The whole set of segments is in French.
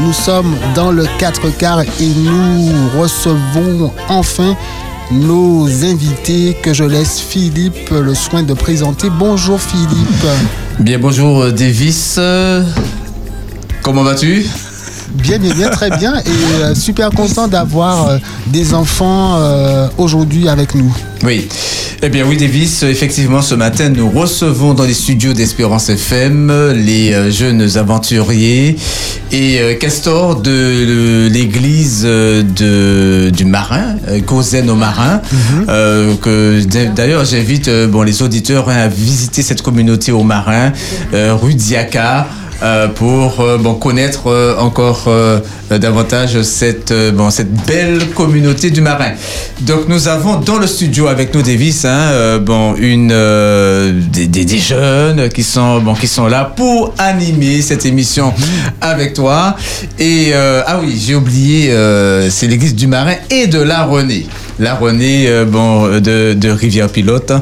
Nous sommes dans le 4 quarts et nous recevons enfin nos invités que je laisse Philippe le soin de présenter. Bonjour Philippe. Bien bonjour euh, Davis. Euh, Comment vas-tu? Bien, bien, bien, très bien. Et euh, super content d'avoir euh, des enfants euh, aujourd'hui avec nous. Oui. Eh bien oui Davis, effectivement ce matin nous recevons dans les studios d'Espérance FM les jeunes aventuriers et Castor de l'église du Marin, Causaine au Marin, que d- d'ailleurs j'invite bon, les auditeurs hein, à visiter cette communauté au Marin, rue Diaca. Euh, pour euh, connaître euh, encore davantage cette, cette belle communauté du marin. Donc nous avons dans le studio avec nous Davis, hein, bon, une, des, des, jeunes qui sont, qui sont là pour animer cette émission avec toi. Et ah oui, j'ai oublié, c'est l'église du marin et de la Renée la Renée euh, bon, de, de Rivière Pilote.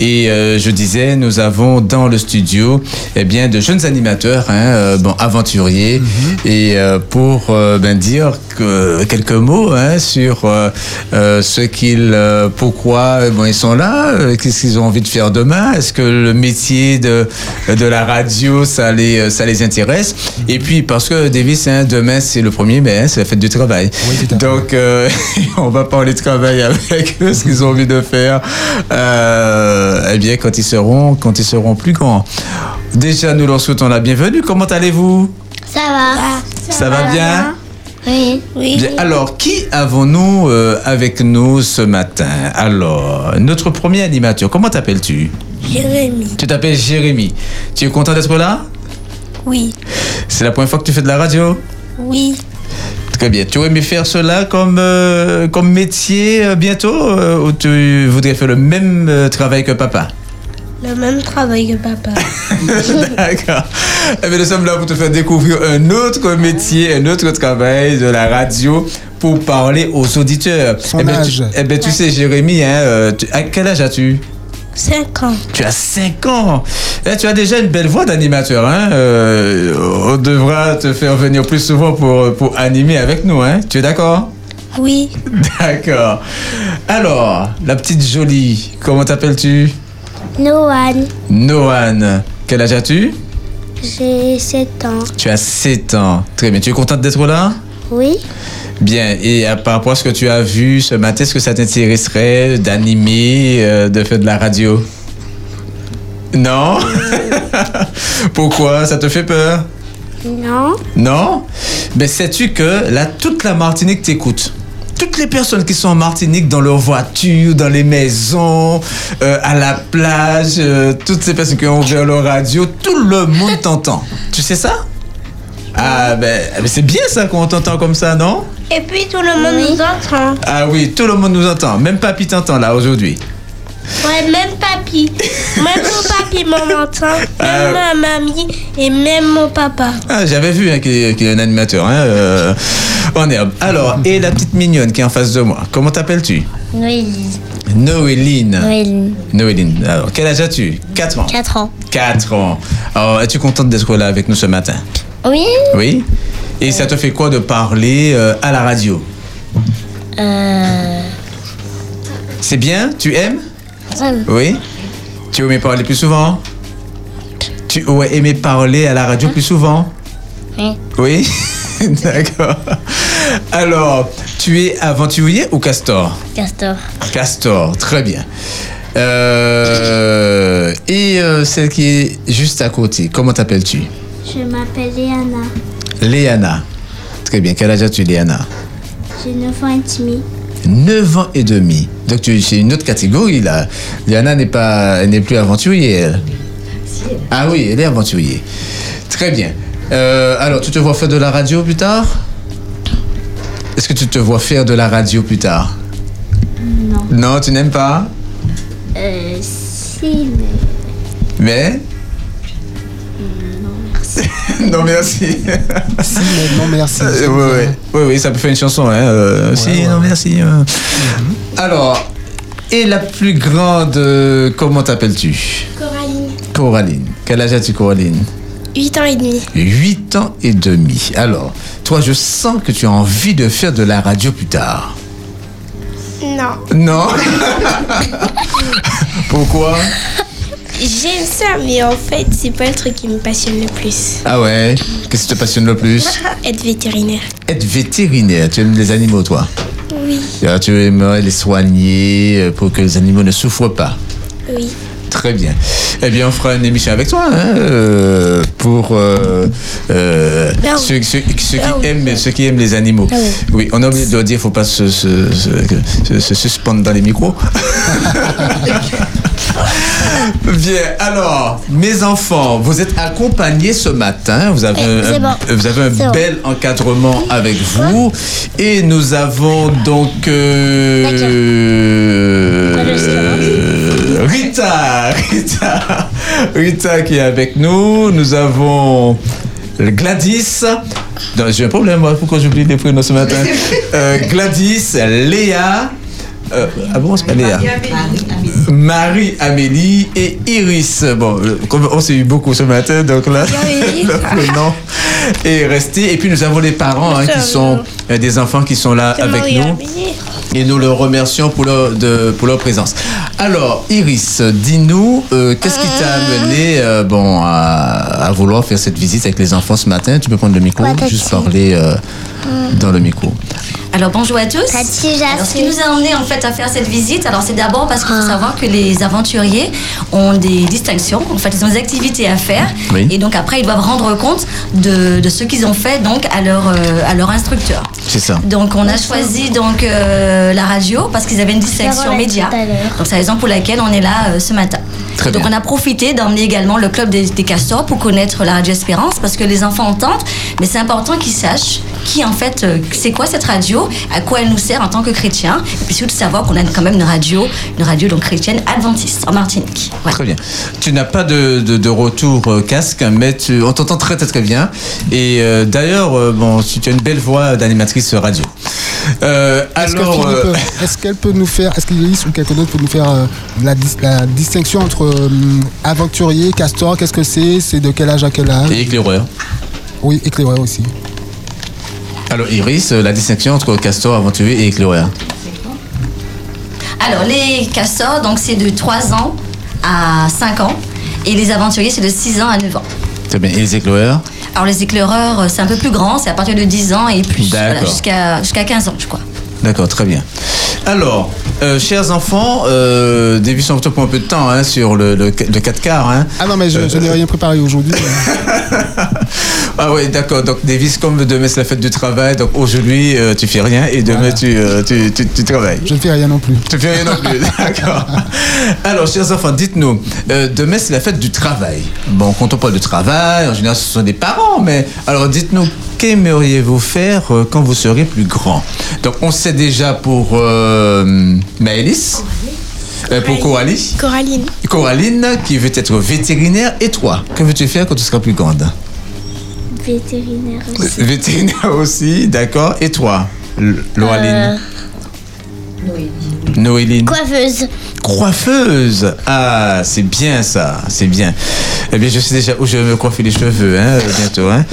Et euh, je disais, nous avons dans le studio eh bien, de jeunes animateurs, hein, euh, bon, aventuriers, et euh, pour euh, ben, dire que, quelques mots hein, sur euh, euh, ce qu'ils, euh, pourquoi euh, bon, ils sont là, euh, qu'est-ce qu'ils ont envie de faire demain, est-ce que le métier de, de la radio, ça les, ça les intéresse? Et puis, parce que Davis, hein, demain, c'est le 1er mai, hein, c'est la fête du travail. Oui. Donc, euh, on va parler de travail avec eux, ce qu'ils ont envie de faire, euh, eh bien, quand ils seront, quand ils seront plus grands. Déjà, nous leur souhaitons la bienvenue. Comment allez-vous? Ça va. Ça, va bien? Oui. Oui. Bien, Alors, qui avons-nous euh, avec nous ce matin? Alors, notre premier animateur, comment t'appelles-tu? Jérémy. Tu t'appelles Jérémy. Tu es content d'être là? Oui. C'est la première fois que tu fais de la radio? Oui. Très bien. Tu aurais aimé faire cela comme, euh, comme métier euh, bientôt euh, ou tu voudrais faire le même euh, travail que papa? Le même travail que papa. D'accord. Eh bien, nous sommes là pour te faire découvrir un autre métier, un autre travail de la radio pour parler aux auditeurs. Son eh bien, âge. Tu, eh bien, tu sais, Jérémy, hein, tu- à quel âge as-tu? 5 ans. Tu as 5 ans. Eh, tu as déjà une belle voix d'animateur. Hein? Euh, on devra te faire venir plus souvent pour, pour animer avec nous. Hein? Tu es d'accord? Oui. D'accord. Alors, la petite jolie, comment t'appelles-tu? Noan. Noan. Quel âge as-tu? J'ai 7 ans. Tu as 7 ans. Très bien. Tu es contente d'être là? Oui. Bien. Et à- par rapport à ce que tu as vu ce matin, est-ce que ça t'intéresserait d'animer, euh, de faire de la radio? Non? Pourquoi? Ça te fait peur? Non. Non? Mais sais-tu que là, toute la Martinique t'écoute? Toutes les personnes qui sont en Martinique, dans leur voiture, dans les maisons, euh, à la plage, euh, toutes ces personnes qui ont ouvert leur radio, tout le monde t'entend. Tu sais ça? Ah ben, ben c'est bien ça qu'on t'entend comme ça, non? Et puis tout le monde nous entend. Ah oui, tout le monde nous entend. Même papy t'entend là aujourd'hui. Ouais, même papy. Même mon papy m'entend. Même Ah. ma mamie et même mon papa. Ah, j'avais vu hein, qu'il est un animateur. Hein, euh, en herbe. Alors, et la petite mignonne qui est en face de moi, comment t'appelles-tu? Noélie. Noéline. Noélie. Noéline. Alors, quel âge as-tu? 4 ans. 4 ans. 4 ans. Alors, es-tu contente d'être là avec nous ce matin? Oui. Oui Et ça te fait quoi de parler euh, à la radio? Euh. C'est bien? Tu aimes? Oui Tu aimé parler plus souvent? Tu aurais aimé parler à la radio plus souvent? Oui. Oui? D'accord. Alors, tu es aventurier ou castor? Castor. Castor, très bien. Euh, et celle qui est juste à côté, comment t'appelles-tu? Je m'appelle Léana. Léana. Très bien, quel âge as-tu, Léana? J'ai 9 ans et demi. 9 ans et demi. Donc tu c'est une autre catégorie là. Léana n'est pas, elle n'est plus aventurière. elle. Ah oui, elle est aventurier. Très bien. Euh, alors, tu te vois faire de la radio plus tard? Est-ce que tu te vois faire de la radio plus tard? Non. Non, tu n'aimes pas? Euh, si, mais. Mais? Non, merci. Si, mais non, merci. Euh, oui, oui. oui, oui, ça peut faire une chanson. Hein. euh, si, ouais. non, merci. euh. Alors, et la plus grande, euh, comment t'appelles-tu? Coraline. Coraline. Quel âge as-tu, Coraline? 8 ans et demi. 8 ans et demi. Alors, toi, je sens que tu as envie de faire de la radio plus tard. Non. Non? Pourquoi? J'aime ça, mais en fait, c'est pas le truc qui me passionne le plus. Ah ouais? Qu'est-ce qui te passionne le plus? Être vétérinaire. Être vétérinaire. Tu aimes les animaux, toi? Oui, Alors, Tu aimerais les soigner euh, pour que les animaux ne souffrent pas? oui. Très bien. Eh bien, on fera une émission avec toi hein, euh, pour euh, euh, Ah ceux, ceux- ceux Ah qui aiment, ceux qui aiment les animaux. Ah oui. On a oublié de le dire, il ne faut pas se, se, se- se- se suspendre dans les micros. Bien, alors, mes enfants, vous êtes accompagnés ce matin. Vous avez, Eh, un, bon. vous avez un bon. bel encadrement avec vous. Et nous avons donc. euh, Rita, Rita, Rita qui est avec nous. Nous avons Gladys. Non, J'ai un problème, moi, pourquoi j'oublie les prénoms ce matin? Euh, Gladys, Léa. euh, ah bon, c'est pas Léa Marie-Amélie et Iris. Bon, euh, comme on s'est eu beaucoup ce matin, donc là, le prénom est resté. Et puis nous avons les parents hein, qui sont euh, des enfants qui sont là avec nous. Amélie. Et nous le remercions pour leur, de- pour leur présence. Alors, Iris, dis-nous, euh, qu'est-ce qui t'a amené euh, bon, à, à vouloir faire cette visite avec les enfants ce matin? Tu peux prendre le micro, Ouais, juste parler euh, dans le micro. Alors bonjour à tous. Alors, ce qui nous a amené en fait à faire cette visite, alors c'est d'abord parce qu'il faut Ah. savoir que les aventuriers ont des distinctions, en fait ils ont des activités à faire Oui. et donc après ils doivent rendre compte de, de ce qu'ils ont fait donc à leur, euh, à leur instructeur. C'est ça. Donc on a choisi donc euh, la radio parce qu'ils avaient une distinction média. Donc c'est la raison pour laquelle on est là euh, ce matin. Très donc bien. on a profité d'emmener également le club des, des castors pour connaître la radio Espérance parce que les enfants entendent, mais c'est important qu'ils sachent qui en fait euh, c'est quoi cette radio, à quoi elle nous sert en tant que chrétiens, et puis surtout savoir qu'on a quand même une radio, une radio donc chrétienne adventiste en Martinique. Très bien. Tu n'as pas de, de- de retour euh, casque, mais tu, on t'entend très très très bien. Et euh, d'ailleurs, euh, bon, tu, tu as une belle voix d'animatrice radio. Euh, Est-ce que alors, Philippe, euh, est-ce qu'elle peut nous faire, est-ce qu'Iris ou quelqu'un d'autre peut nous faire euh, la, la distinction entre euh, aventurier, castor, qu'est-ce que c'est? C'est de quel âge à quel âge? Et éclaireur. Oui, éclaireur aussi. Alors Iris, euh, la distinction entre castor, aventurier et éclaireur. Alors les castors donc c'est de 3 ans à 5 ans et les aventuriers c'est de 6 ans à 9 ans. Très bien. Et les éclaireurs? Alors les éclaireurs, euh, c'est un peu plus grand, c'est à partir de 10 ans et plus, voilà, jusqu'à jusqu'à 15 ans, je crois. D'accord, très bien. Alors, euh, chers enfants, euh, Davis, on te prend un peu de temps hein, sur le, le, le 4 quarts. Hein. Ah non, mais je, je n'ai rien préparé aujourd'hui. Ah oui, d'accord. Donc, Davis, comme demain c'est la fête du travail, donc aujourd'hui euh, tu fais rien et demain Voilà. tu, euh, tu, tu, tu travailles. Je ne fais rien non plus. Tu fais rien non plus, d'accord. Alors, chers enfants, dites-nous, euh, demain c'est la fête du travail. Bon, quand on parle de travail, en général ce sont des parents, mais alors dites-nous, qu'aimeriez-vous faire euh, quand vous serez plus grand? Donc, on sait déjà pour euh, Maëlys, euh, pour Coralie, Coraline. Coraline qui veut être vétérinaire, et toi, que veux-tu faire quand tu seras plus grande? Vétérinaire aussi. Vétérinaire aussi, d'accord. Et toi, L- Loraline Noéline Coiffeuse. Coiffeuse Ah, c'est bien ça, c'est bien. Eh bien, je sais déjà où je vais me coiffer les cheveux, hein, bientôt. Hein.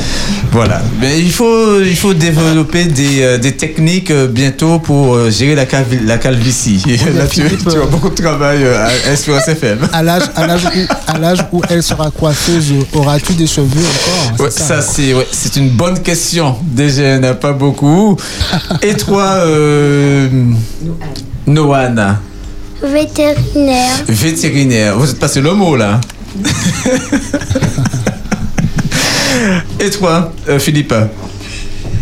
Voilà. Mais il faut, il faut développer des, euh, des techniques euh, bientôt pour euh, gérer la, calvi- la calvitie. Là, tu, tu as beaucoup de travail à Espérance FM. À l'âge, à l'âge où, à l'âge où elle sera coiffeuse, auras-tu des cheveux encore? Ça, c'est ouais, c'est une bonne question. Déjà, il n'y en a pas beaucoup. Et toi, euh, Noana, Vétérinaire. vétérinaire, vous êtes passé le mot là. Et toi, euh, Philippe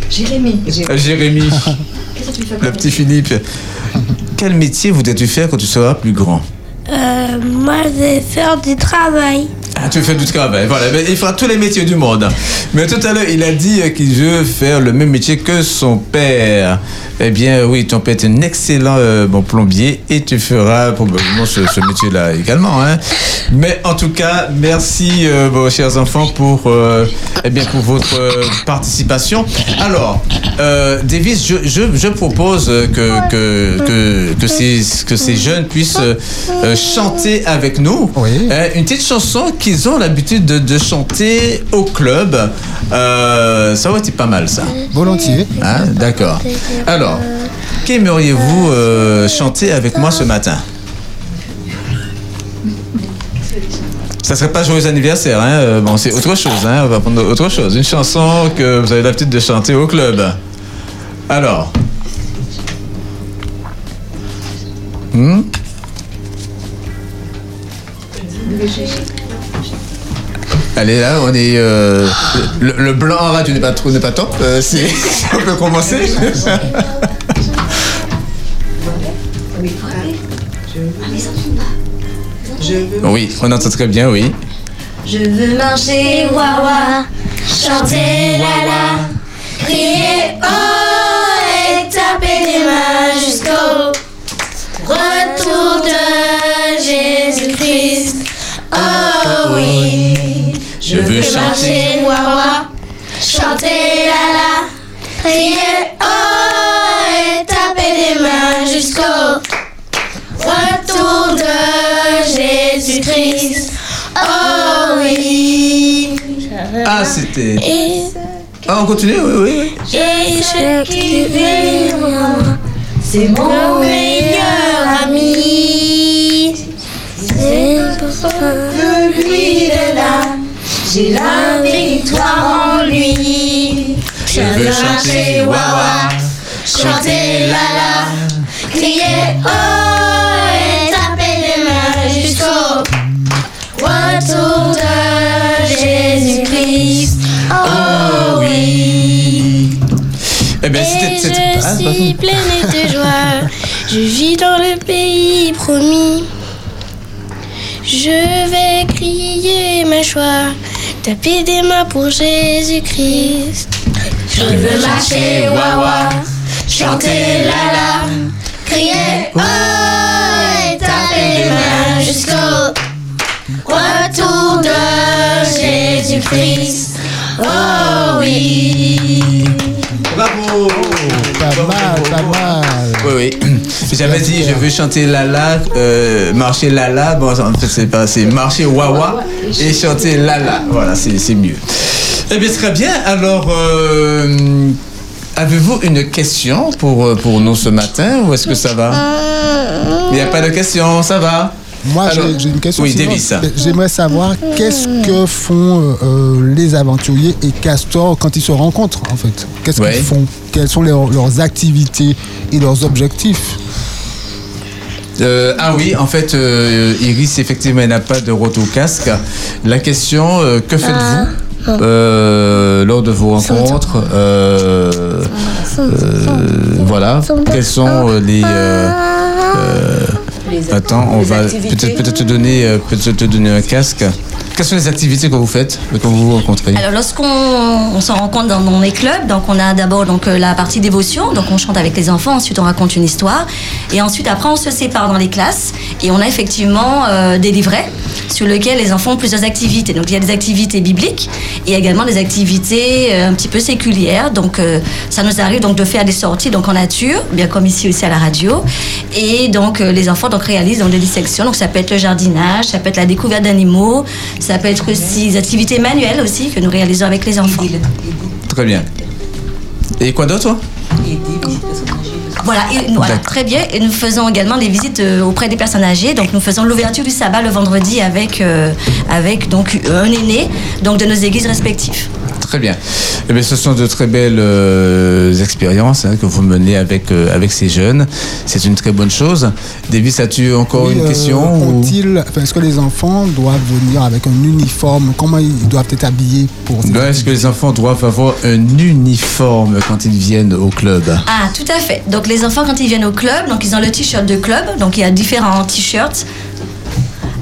Jérémy. Euh, Jérémy, le petit Philippe. Quel métier voudrais-tu faire quand tu seras plus grand Euh, moi, je vais faire du travail. Ah, tu veux faire du travail, voilà. Mais il fera tous les métiers du monde. Mais tout à l'heure, il a dit qu'il veut faire le même métier que son père. Eh bien, oui, ton père est un excellent euh, bon plombier et tu feras probablement ce, ce métier-là également. Hein. Mais en tout cas, merci, euh, bon, chers enfants, pour, euh, eh bien, pour votre euh, participation. Alors, euh, Davis, je, je, je propose euh, que, que, que, que, ces, que ces jeunes puissent euh, euh, chanter avec nous Oui. euh, une petite chanson qui qu'ils ont l'habitude de, de chanter au club. Euh, ça aurait été pas mal, ça. Volontiers. Hein, D'accord. Alors, qu'aimeriez-vous euh, chanter avec moi ce matin? Ça serait pas joyeux anniversaire, hein euh, Bon, c'est autre chose, hein On va prendre autre chose. Une chanson que vous avez l'habitude de chanter au club. Alors. Hmm? Allez, là, on est. euh, le, blanc en radio n'est pas, trop- n'est pas top. euh, si on peut commencer. oui, on entend très bien, oui. Je veux marcher wawa, chanter la la, crier oh et taper des mains jusqu'au retour de Jésus-Christ. Oh oui, Veux chanter. wawa, chanter la la, crier oh et taper des mains jusqu'au retour de Jésus-Christ. Oh oui. Ah, c'était. Ah, on continue, oui, oui, et je kiffe C'est mon meilleur ami. C'est pour là. J'ai la victoire en lui. Je veux chanter wawa, chanter la la, crier oh et taper les mains jusqu'au retour de Jésus-Christ. Oh oui. Eh bien, Et je Ah, suis pleine de joie. Je vis dans le pays promis. Je vais crier ma joie, taper des mains pour Jésus-Christ. Je veux marcher wawa, chanter la la, crier oh et taper des mains jusqu'au retour de Jésus-Christ. Oh oui. Bravo Pas mal, pas mal. Oui, oui. J'avais dit, je veux chanter Lala, euh, marcher Lala. Bon, en fait, c'est pas, c'est marcher Wawa et chanter Lala. Voilà, c'est c'est mieux. Eh bien, très bien. Alors, euh, avez-vous une question pour, pour nous ce matin ou est-ce que ça va? Il n'y a pas de question, ça va? Moi, j'ai- une question. Oui. J'aimerais savoir qu'est-ce que font euh, euh, les aventuriers et Castor quand ils se rencontrent, en fait? Qu'est-ce Ouais. qu'ils font? Quelles sont leurs, leurs activités et leurs objectifs? Euh, ah oui, en fait, euh, Iris, effectivement, elle n'a pas de retour casque. La question, euh, que faites-vous euh, lors de vos rencontres euh, euh, Voilà. Quels sont euh, les... euh, euh, attends, on va peut-être peut te donner euh, peut-être te donner un casque. Quelles sont les activités que vous faites quand vous vous rencontrez? Alors lorsqu'on on se rencontre dans, dans les clubs, donc on a d'abord donc euh, la partie dévotion, donc on chante avec les enfants, ensuite on raconte une histoire, et ensuite après on se sépare dans les classes et on a effectivement euh, des livrets sur lesquels les enfants ont plusieurs activités. Donc il y a des activités bibliques et également des activités euh, un petit peu séculières. Donc euh, ça nous arrive donc de faire des sorties donc en nature, bien comme ici aussi à la radio, et donc euh, les enfants donc réalisent donc des dissections. Donc ça peut être le jardinage, ça peut être la découverte d'animaux, ça peut être aussi des activités manuelles aussi que nous réalisons avec les enfants. Très bien. Et quoi d'autre Voilà, et nous- voilà, D'accord. très bien. Et nous faisons également des visites euh, auprès des personnes âgées. Donc nous faisons l'ouverture du sabbat le vendredi avec, euh, avec donc un aîné donc de nos églises respectives. Très bien. Eh bien, ce sont de très belles euh, expériences hein, que vous menez avec, euh, avec ces jeunes. C'est une très bonne chose. Davis, as-tu encore Oui, une euh, question ou- enfin, Est-ce que les enfants doivent venir avec un uniforme? Comment ils doivent être habillés pour Est-ce que les enfants doivent avoir un uniforme quand ils viennent au club? Ah, tout à fait. Donc les enfants, quand ils viennent au club, donc ils ont le t-shirt de club. Donc il y a différents t-shirts.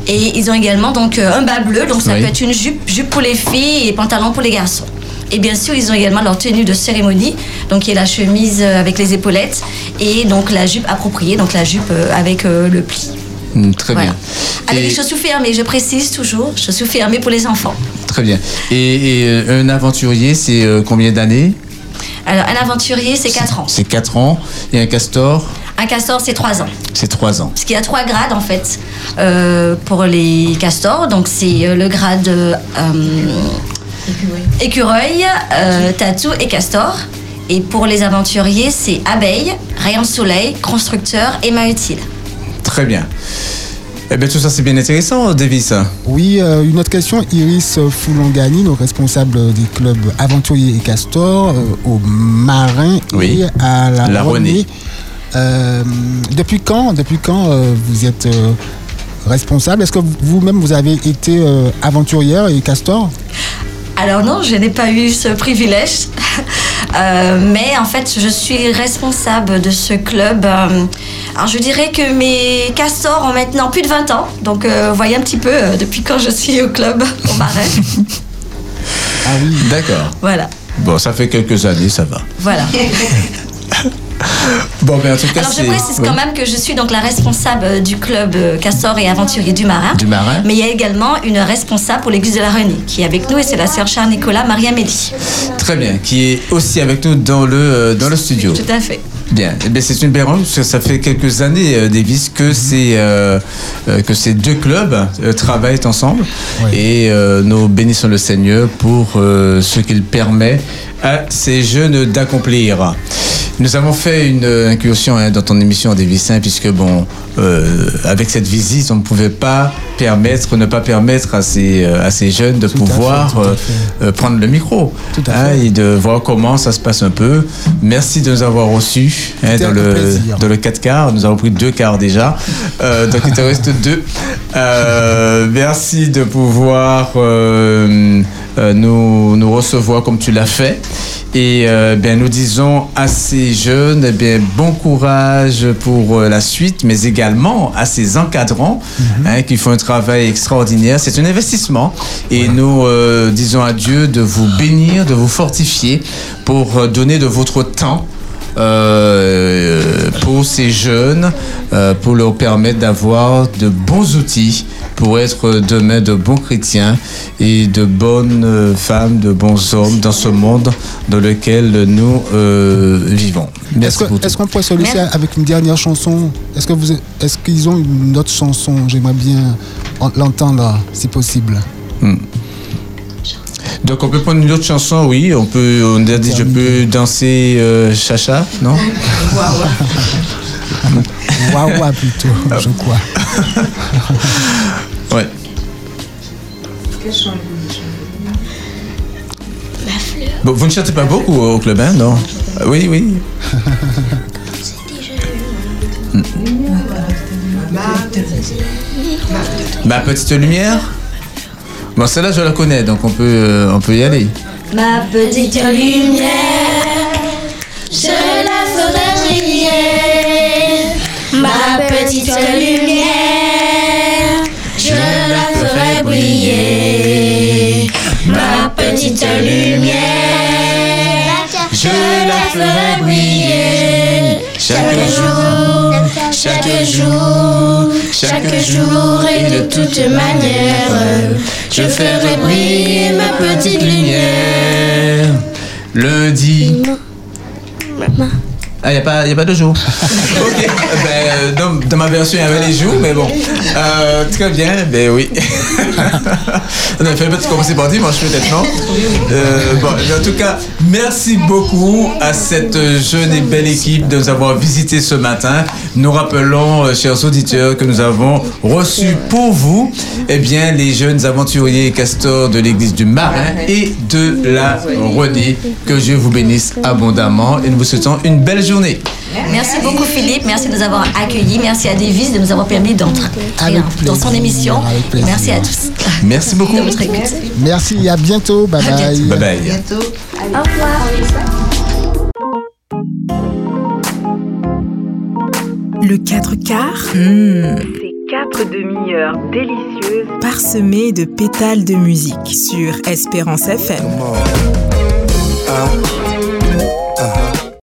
Et ils ont également donc euh, un bas bleu. Donc ça Oui. peut être une jupe, jupe pour les filles et pantalon pour les garçons. Et bien sûr, ils ont également leur tenue de cérémonie, donc qui est la chemise euh, avec les épaulettes et donc la jupe appropriée, donc la jupe euh, avec le pli. Hmm, Très Voilà. bien. Avec Et- les chaussures fermées, je précise toujours, chaussures fermées pour les enfants. Très bien. Et, et, un aventurier, c'est combien d'années? Alors un aventurier, c'est 4 ans. C'est 4 ans. Et un castor Un castor, c'est 3 ans. C'est trois ans. Parce qu'il y a trois grades en fait euh, pour les castors. Donc c'est euh, le grade euh, écureuil, euh, tatou et castor. Et pour les aventuriers, c'est abeille, rayon de soleil, constructeur et mât utile. Très bien. Eh bien, tout ça, c'est bien intéressant, Davis. Oui, euh, une autre question. Iris Foulongani, nos responsables des clubs Aventuriers et Castor, euh, au Marin Oui. et à la, La Renée. Renée. Euh, depuis quand, depuis quand euh, vous êtes euh, responsable? Est-ce que vous- vous-même vous avez été euh, aventurière et castor? Alors non, je n'ai pas eu ce privilège. Euh, mais en fait, je suis responsable de ce club. euh, alors je dirais que mes castors ont maintenant plus de 20 ans. Donc euh, vous voyez un petit peu depuis quand je suis au club au Marais. Ah oui. D'accord. voilà, Bon, ça fait quelques années, ça va. voilà. Bon, mais en tout cas, Alors je précise quand même que je suis donc la responsable du club euh, Castor et Aventurier du Marin. Du Marin. Mais il y a également une responsable pour l'église de la Renée qui est avec nous et c'est la sœur Charles Nicolas Maria Mélie. Très bien. Qui est aussi avec nous dans le, euh, dans le studio. Tout à fait. Bien, eh bien c'est une belle rencontre, parce que ça fait quelques années, euh, Davis, que, ces, euh, euh, que ces deux clubs euh, travaillent ensemble. Et nous bénissons le Seigneur pour ce qu'il permet à ces jeunes d'accomplir. Nous avons fait une incursion hein, dans ton émission, Davis, hein, puisque, bon, avec cette visite, on ne pouvait pas permettre, ne pas permettre à ces, à ces jeunes de Tout pouvoir fait. prendre le micro Tout à hein, fait. et de voir comment ça se passe un peu. Merci de nous avoir reçus hein, C'était dans, le, plaisir. dans le 4 quarts. Nous avons pris deux quarts déjà. Euh, donc il te reste deux. Euh, merci de pouvoir euh, nous, nous recevoir comme tu l'as fait. Et bien, nous disons à ces jeunes, eh bien, bon courage pour la suite, mais également à ces encadrants hein, qui font un travail extraordinaire. C'est un investissement. Et nous disons à Dieu de vous bénir, de vous fortifier pour donner de votre temps pour ces jeunes, euh, pour leur permettre d'avoir de bons outils pour être demain de bons chrétiens et de bonnes euh, femmes, de bons hommes dans ce monde dans lequel nous euh, vivons. Est-ce qu'on pourrait se laisser avec une dernière chanson? Est-ce que vous, est-ce qu'ils ont une autre chanson? J'aimerais bien en- l'entendre, si possible. Donc on peut prendre une autre chanson, oui. On peut, on a dit je peux danser euh, chacha, non? Wawa plutôt, je crois. Ouais. Bon, vous ne chantez pas beaucoup au club, hein, non? Ah, Oui, oui. Ma petite lumière? Bon, celle-là, je la connais, donc on peut, euh, on peut y aller. Ma petite lumière, je la ferai briller. Ma petite lumière, je la ferai briller. Ma petite lumière, Je la ferai briller chaque jour, chaque jour, chaque jour et de toute manière. Je ferai briller ma petite lumière. Lundi. Ah, il n'y a, pas- y a pas de jour. ok. Ben, euh, dans, dans ma version, il y avait les jours, mais bon. Euh, très bien, ben oui. On a fait un petit commencer par dimanche, peut-être, non Euh, Bon, en tout cas, merci beaucoup à cette jeune et belle équipe de nous avoir visité ce matin. Nous rappelons, euh, chers auditeurs, que nous avons reçu pour vous, eh bien, les jeunes aventuriers et castors de l'église du Marin et de la Renée. Que Dieu vous bénisse abondamment et nous vous souhaitons une belle journée. Merci beaucoup Philippe, merci de nous avoir accueillis, merci à Davis de nous avoir permis d'entrer dans son émission. avec plaisir. Merci à tous Merci beaucoup. Merci, à bientôt. Bye À bye. bientôt. Bye bye. Au revoir. Le 4 quarts, hmm, Ces quatre demi-heures délicieuses parsemé de pétales de musique sur Espérance FM.